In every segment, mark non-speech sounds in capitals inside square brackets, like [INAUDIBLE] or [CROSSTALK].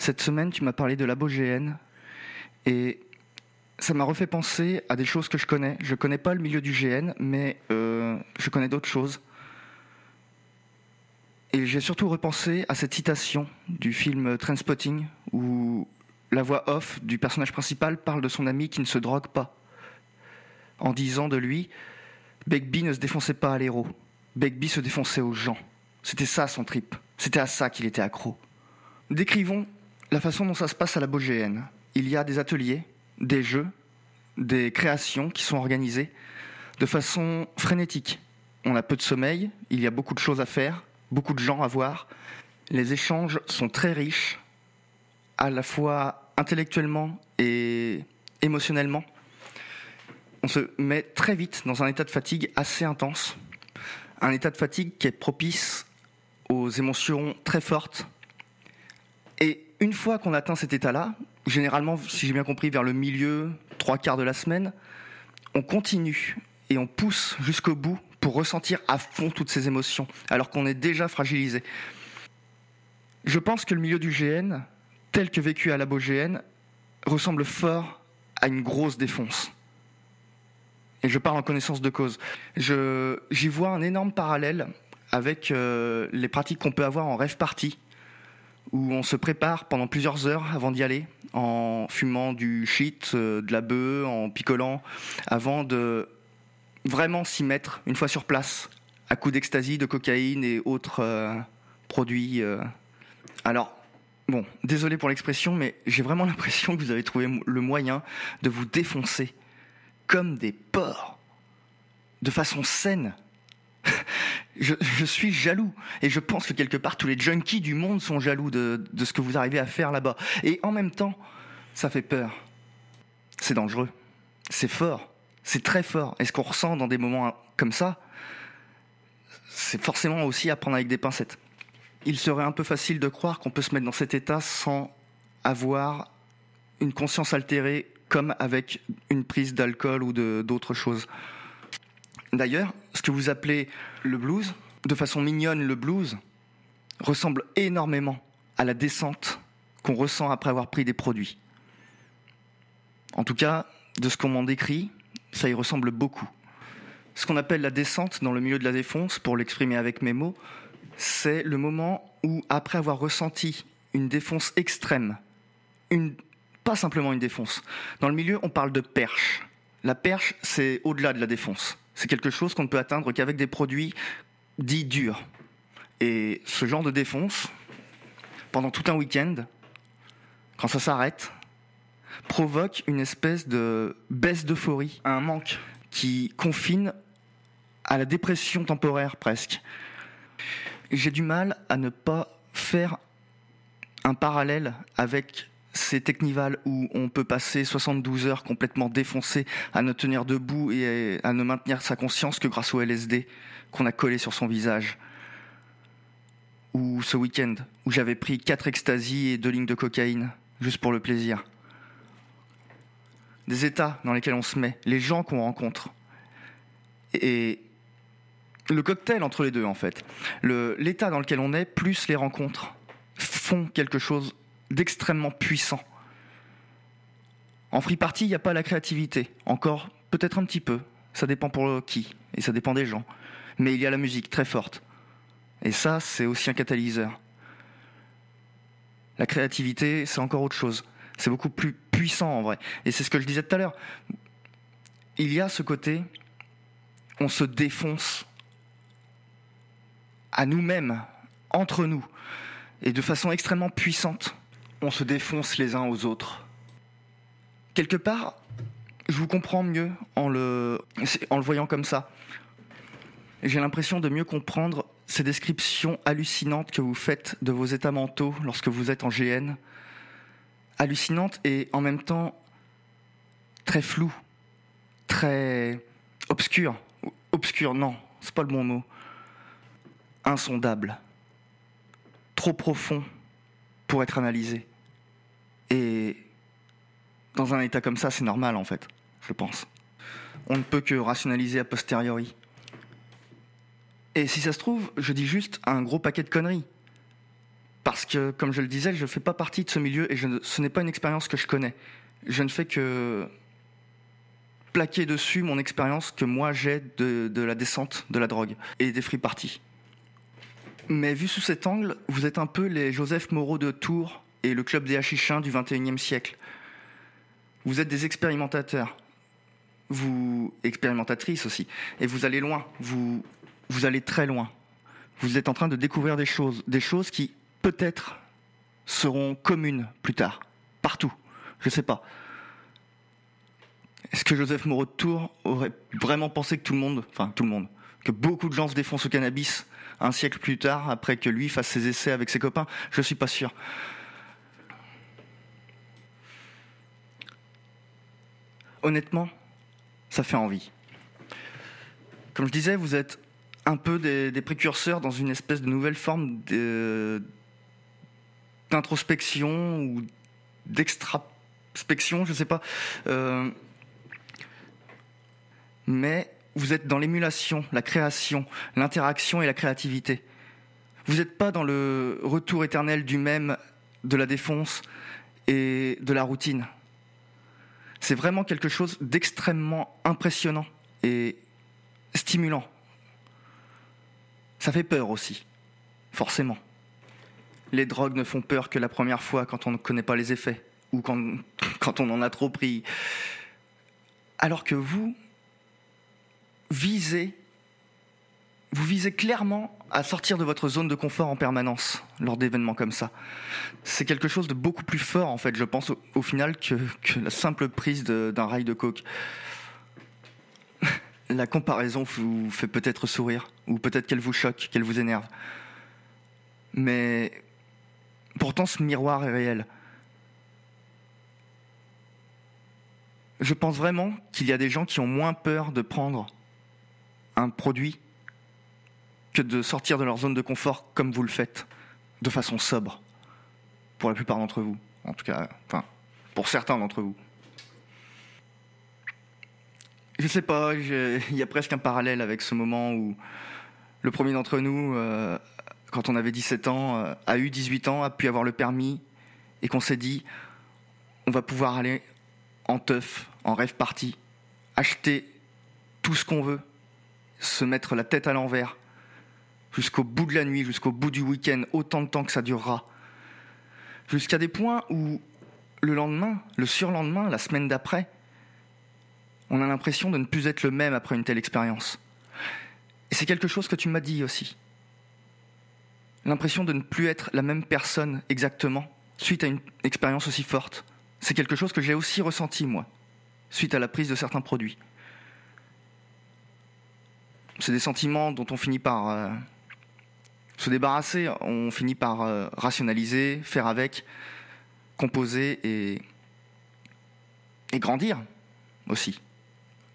Cette semaine, tu m'as parlé de l'abogéenne et ça m'a refait penser à des choses que je connais. Je connais pas le milieu du GN, mais euh, je connais d'autres choses. Et j'ai surtout repensé à cette citation du film Trainspotting, où la voix off du personnage principal parle de son ami qui ne se drogue pas, en disant de lui Begbie ne se défonçait pas à l'héros, Begbie se défonçait aux gens. C'était ça son trip, c'était à ça qu'il était accro. Décrivons la façon dont ça se passe à la BOGN. Il y a des ateliers, des jeux, des créations qui sont organisées de façon frénétique. On a peu de sommeil, il y a beaucoup de choses à faire, beaucoup de gens à voir. Les échanges sont très riches, à la fois intellectuellement et émotionnellement. On se met très vite dans un état de fatigue assez intense, un état de fatigue qui est propice aux émotions très fortes. Et une fois qu'on atteint cet état-là, généralement, si j'ai bien compris, vers le milieu, trois quarts de la semaine, on continue et on pousse jusqu'au bout pour ressentir à fond toutes ces émotions, alors qu'on est déjà fragilisé. Je pense que le milieu du GN, tel que vécu à la GN, ressemble fort à une grosse défonce. Et je parle en connaissance de cause. j'y vois un énorme parallèle avec euh, les pratiques qu'on peut avoir en rêve party, où on se prépare pendant plusieurs heures avant d'y aller, en fumant du shit, euh, de la bœuf, en picolant, avant de vraiment s'y mettre une fois sur place, à coup d'ecstasy, de cocaïne et autres euh, produits. Euh. Alors, bon, désolé pour l'expression, mais j'ai vraiment [LAUGHS] l'impression que vous avez trouvé le moyen de vous défoncer comme des porcs, de façon saine. Je, suis jaloux. Et je pense que quelque part, tous les junkies du monde sont jaloux de, de ce que vous arrivez à faire là-bas. Et en même temps, ça fait peur. C'est dangereux. C'est fort. C'est très fort. Et ce qu'on ressent dans des moments comme ça, c'est forcément aussi à prendre avec des pincettes. Il serait un peu facile de croire qu'on peut se mettre dans cet état sans avoir une conscience altérée comme avec une prise d'alcool ou d'autres choses. D'ailleurs, ce que vous appelez le blues, de façon mignonne le blues, ressemble énormément à la descente qu'on ressent après avoir pris des produits. En tout cas, de ce qu'on m'en décrit, ça y ressemble beaucoup. Ce qu'on appelle la descente dans le milieu de la défonce, pour l'exprimer avec mes mots, c'est le moment où, après avoir ressenti une défonce extrême, pas simplement une défonce, dans le milieu on parle de perche. La perche, c'est au-delà de la défonce. C'est quelque chose qu'on ne peut atteindre qu'avec des produits dits durs. Et ce genre de défonce, pendant tout un week-end, quand ça s'arrête, provoque une espèce de baisse d'euphorie, un manque qui confine à la dépression temporaire presque. J'ai du mal à ne pas faire un parallèle avec ces technivals où on peut passer 72 heures complètement défoncé à ne tenir debout et à ne maintenir sa conscience que grâce au LSD qu'on a collé sur son visage. Ou ce week-end où j'avais pris 4 extasies et 2 lignes de cocaïne, juste pour le plaisir des états dans lesquels on se met, les gens qu'on rencontre. Et le cocktail entre les deux, en fait. L'état dans lequel on est, plus les rencontres, font quelque chose d'extrêmement puissant. En free party, il n'y a pas la créativité. Encore, peut-être un petit peu. Ça dépend pour qui, et ça dépend des gens. Mais il y a la musique très forte. Et ça, c'est aussi un catalyseur. La créativité, c'est encore autre chose. C'est beaucoup plus puissant en vrai. Et c'est ce que je disais tout à l'heure. Il y a ce côté, on se défonce à nous-mêmes, entre nous, et de façon extrêmement puissante. On se défonce les uns aux autres. Quelque part, je vous comprends mieux en le, voyant comme ça. J'ai l'impression de mieux comprendre ces descriptions hallucinantes que vous faites de vos états mentaux lorsque vous êtes en GN, hallucinante et en même temps très floue, très obscure. Obscure, non, c'est pas le bon mot. Insondable. Trop profond pour être analysé. Et dans un état comme ça, c'est normal en fait, je pense. On ne peut que rationaliser a posteriori. Et si ça se trouve, je dis juste un gros paquet de conneries. Parce que, comme je le disais, je ne fais pas partie de ce milieu et ce n'est pas une expérience que je connais. Je ne fais que plaquer dessus mon expérience que moi j'ai de, la descente de la drogue et des free parties. Mais vu sous cet angle, vous êtes un peu les Joseph Moreau de Tours et le club des hachichins du 21e siècle. Vous êtes des expérimentateurs, vous expérimentatrices aussi, et vous allez loin, vous, vous allez très loin. Vous êtes en train de découvrir des choses, des choses qui peut-être seront communes plus tard, partout. Je ne sais pas. Est-ce que Joseph Moreau de Tours aurait vraiment pensé que tout le monde, enfin tout le monde, que beaucoup de gens se défoncent au cannabis un siècle plus tard, après que lui fasse ses essais avec ses copains? Je ne suis pas sûr. Honnêtement, ça fait envie. Comme je disais, vous êtes un peu des, précurseurs dans une espèce de nouvelle forme d'introspection ou d'extraspection, je ne sais pas. Euh, mais vous êtes dans l'émulation, la création, l'interaction et la créativité. Vous n'êtes pas dans le retour éternel du même, de la défonce et de la routine. C'est vraiment quelque chose d'extrêmement impressionnant et stimulant. Ça fait peur aussi, forcément. Les drogues ne font peur que la première fois quand on ne connaît pas les effets ou quand, [LAUGHS] on en a trop pris. Alors que vous, visez, vous visez clairement à sortir de votre zone de confort en permanence lors d'événements comme ça. C'est quelque chose de beaucoup plus fort, en fait, je pense, au, final, que, la simple prise d'un rail de coke. [LAUGHS] la comparaison vous fait peut-être sourire, ou peut-être qu'elle vous choque, qu'elle vous énerve. Mais pourtant, ce miroir est réel. Je pense vraiment qu'il y a des gens qui ont moins peur de prendre un produit que de sortir de leur zone de confort comme vous le faites, de façon sobre, pour la plupart d'entre vous, en tout cas, enfin, pour certains d'entre vous. Je sais pas, il y a presque un parallèle avec ce moment où le premier d'entre nous, euh, quand on avait 17 ans, euh, a eu 18 ans, a pu avoir le permis, et qu'on s'est dit, on va pouvoir aller en teuf, en rêve party, acheter tout ce qu'on veut, se mettre la tête à l'envers jusqu'au bout de la nuit, jusqu'au bout du week-end, autant de temps que ça durera. Jusqu'à des points où le lendemain, le surlendemain, la semaine d'après, on a l'impression de ne plus être le même après une telle expérience. Et c'est quelque chose que tu m'as dit aussi. L'impression de ne plus être la même personne exactement suite à une expérience aussi forte. C'est quelque chose que j'ai aussi ressenti, moi, suite à la prise de certains produits c'est des sentiments dont on finit par euh, se débarrasser, on finit par euh, rationaliser, faire avec, composer et, et grandir aussi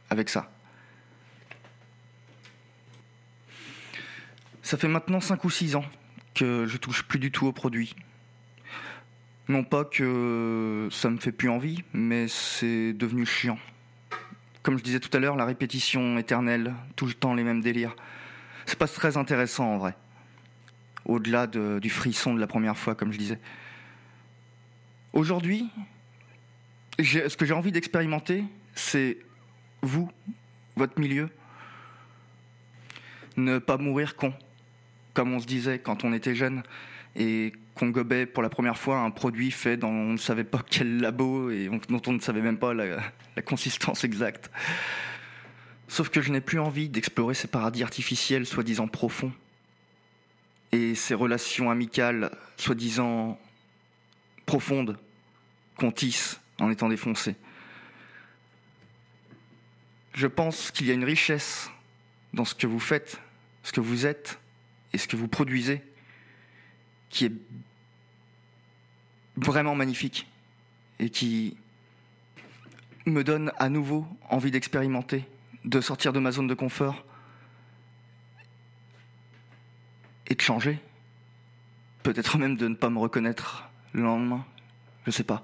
avec ça. Ça fait maintenant 5 ou 6 ans que je touche plus du tout aux produits. Non pas que ça me fait plus envie, mais c'est devenu chiant comme je disais tout à l'heure, la répétition éternelle, tout le temps les mêmes délires. C'est pas très intéressant en vrai. Au-delà du frisson de la première fois, comme je disais. Aujourd'hui, ce que j'ai envie d'expérimenter, c'est vous, votre milieu. Ne pas mourir con, comme on se disait quand on était jeune et qu'on gobait pour la première fois un produit fait dans on ne savait pas quel labo et dont on ne savait même pas la, consistance exacte. Sauf que je n'ai plus envie d'explorer ces paradis artificiels soi-disant profonds et ces relations amicales soi-disant profondes qu'on tisse en étant défoncé. Je pense qu'il y a une richesse dans ce que vous faites, ce que vous êtes et ce que vous produisez qui est vraiment magnifique et qui me donne à nouveau envie d'expérimenter, de sortir de ma zone de confort et de changer. Peut-être même de ne pas me reconnaître le lendemain, je sais pas.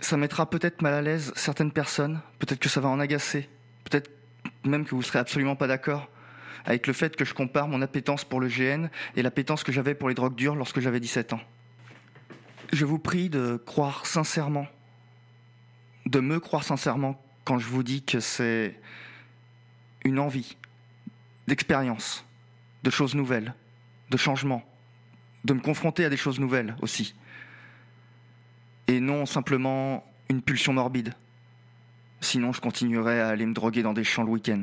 Ça mettra peut-être mal à l'aise certaines personnes, peut-être que ça va en agacer, peut-être même que vous serez absolument pas d'accord. avec le fait que je compare mon appétence pour le GN et l'appétence que j'avais pour les drogues dures lorsque j'avais 17 ans. Je vous prie de croire sincèrement, de me croire sincèrement quand je vous dis que c'est une envie d'expérience, de choses nouvelles, de changements, de me confronter à des choses nouvelles aussi. Et non simplement une pulsion morbide. Sinon, je continuerai à aller me droguer dans des champs le week-end,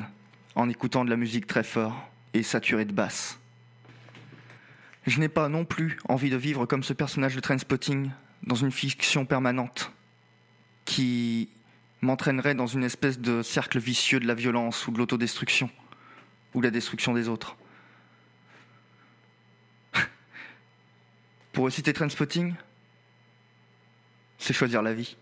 en écoutant de la musique très fort et saturée de basse. Je n'ai pas non plus envie de vivre comme ce personnage de Trainspotting dans une fiction permanente qui m'entraînerait dans une espèce de cercle vicieux de la violence ou de l'autodestruction ou la destruction des autres. [LAUGHS] Pour reciter Trainspotting, c'est choisir la vie.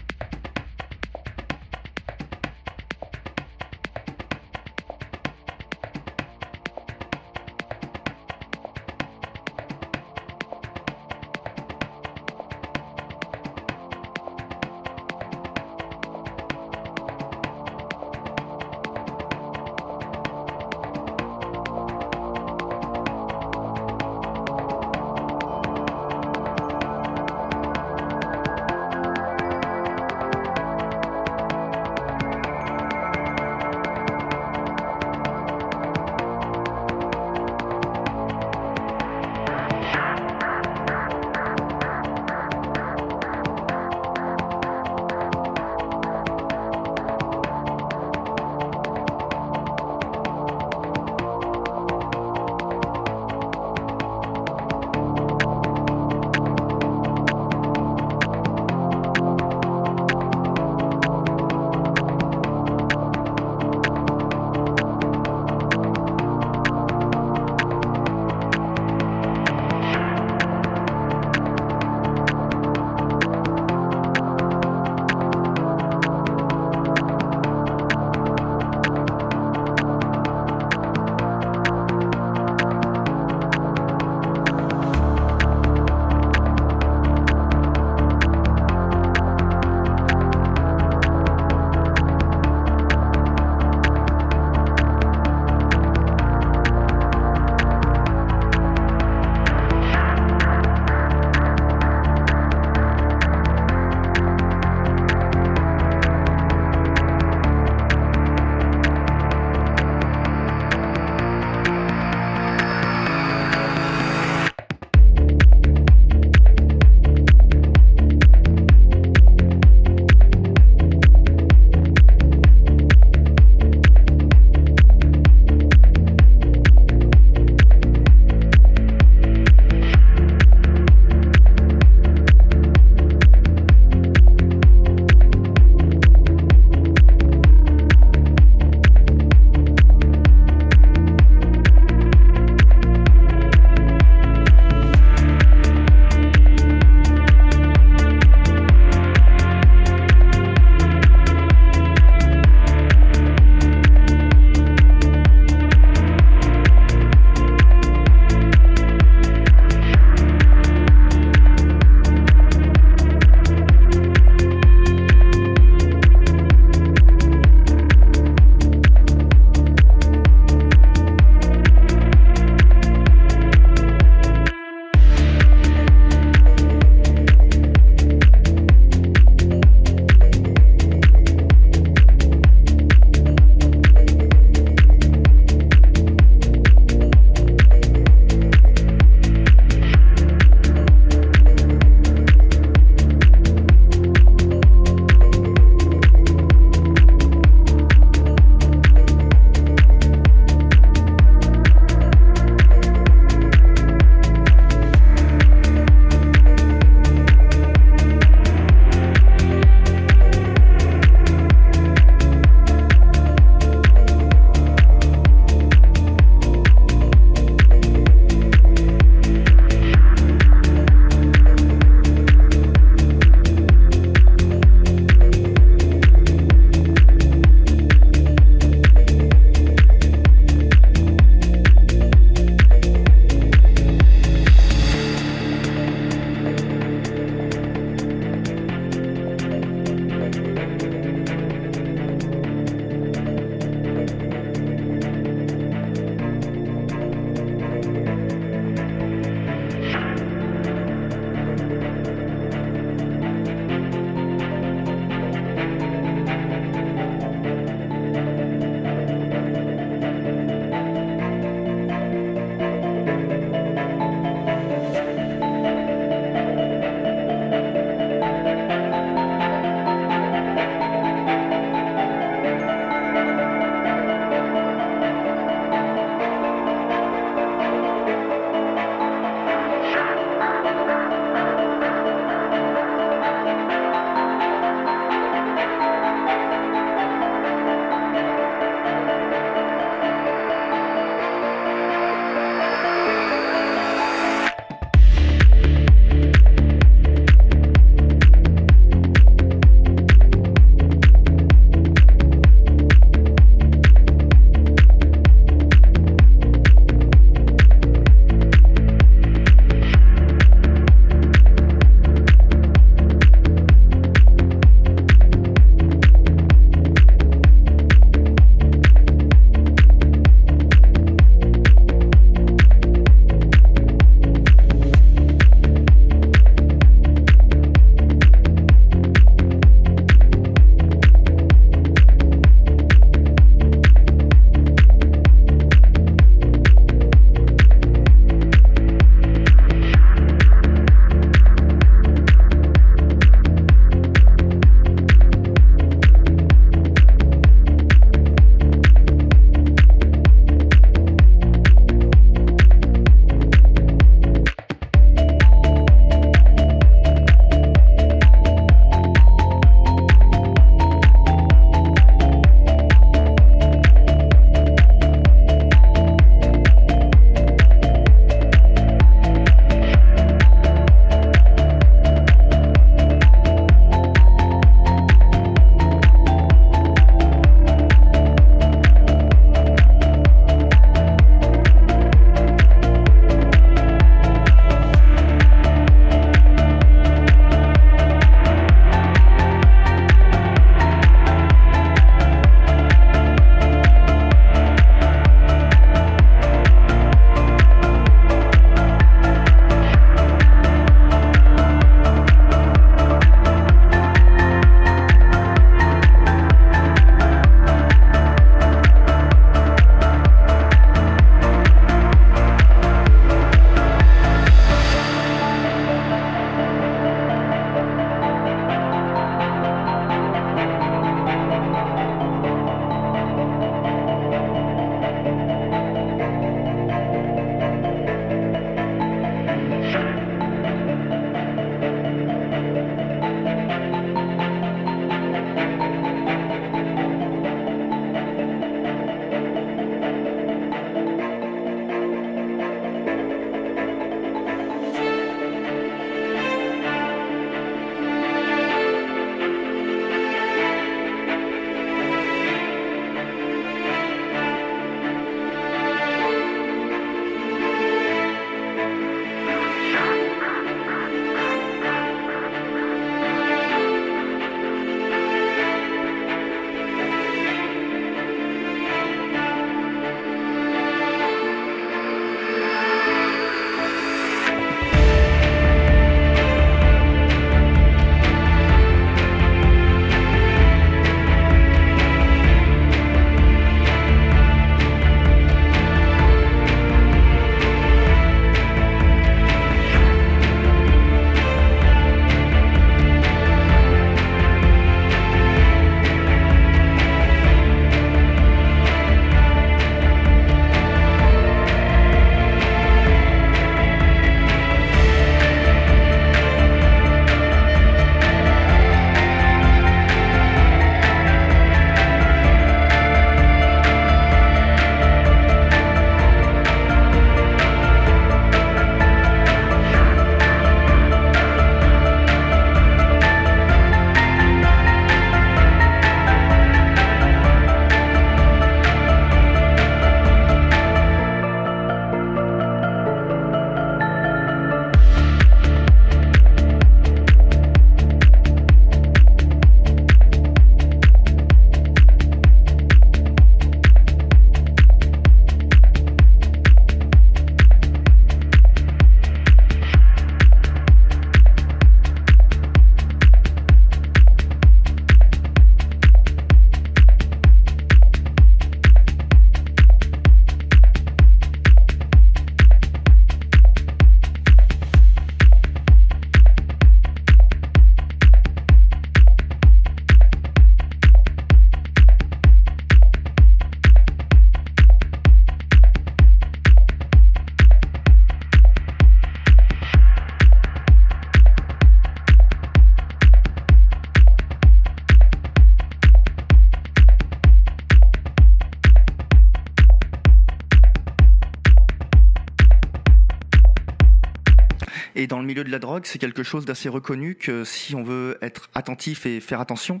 Et dans le milieu de la drogue, c'est quelque chose d'assez reconnu que si on veut être attentif et faire attention,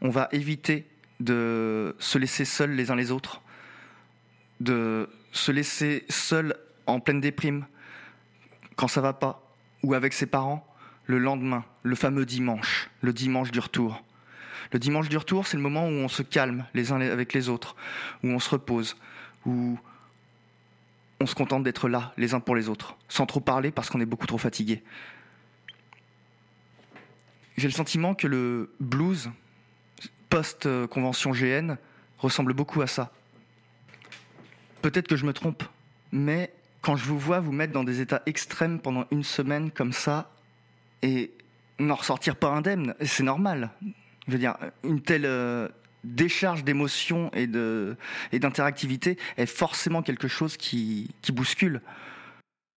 on va éviter de se laisser seuls les uns les autres, de se laisser seul en pleine déprime quand ça va pas, ou avec ses parents le lendemain, le fameux dimanche, le dimanche du retour. Le dimanche du retour, c'est le moment où on se calme les uns avec les autres, où on se repose, où on se contente d'être là les uns pour les autres, sans trop parler parce qu'on est beaucoup trop fatigué. J'ai le sentiment que le blues, post-convention GN, ressemble beaucoup à ça. Peut-être que je me trompe, mais quand je vous vois vous mettre dans des états extrêmes pendant une semaine comme ça, et n'en ressortir pas indemne, c'est normal. Je veux dire, une telle euh, décharge d'émotions et d'interactivité est forcément quelque chose qui bouscule.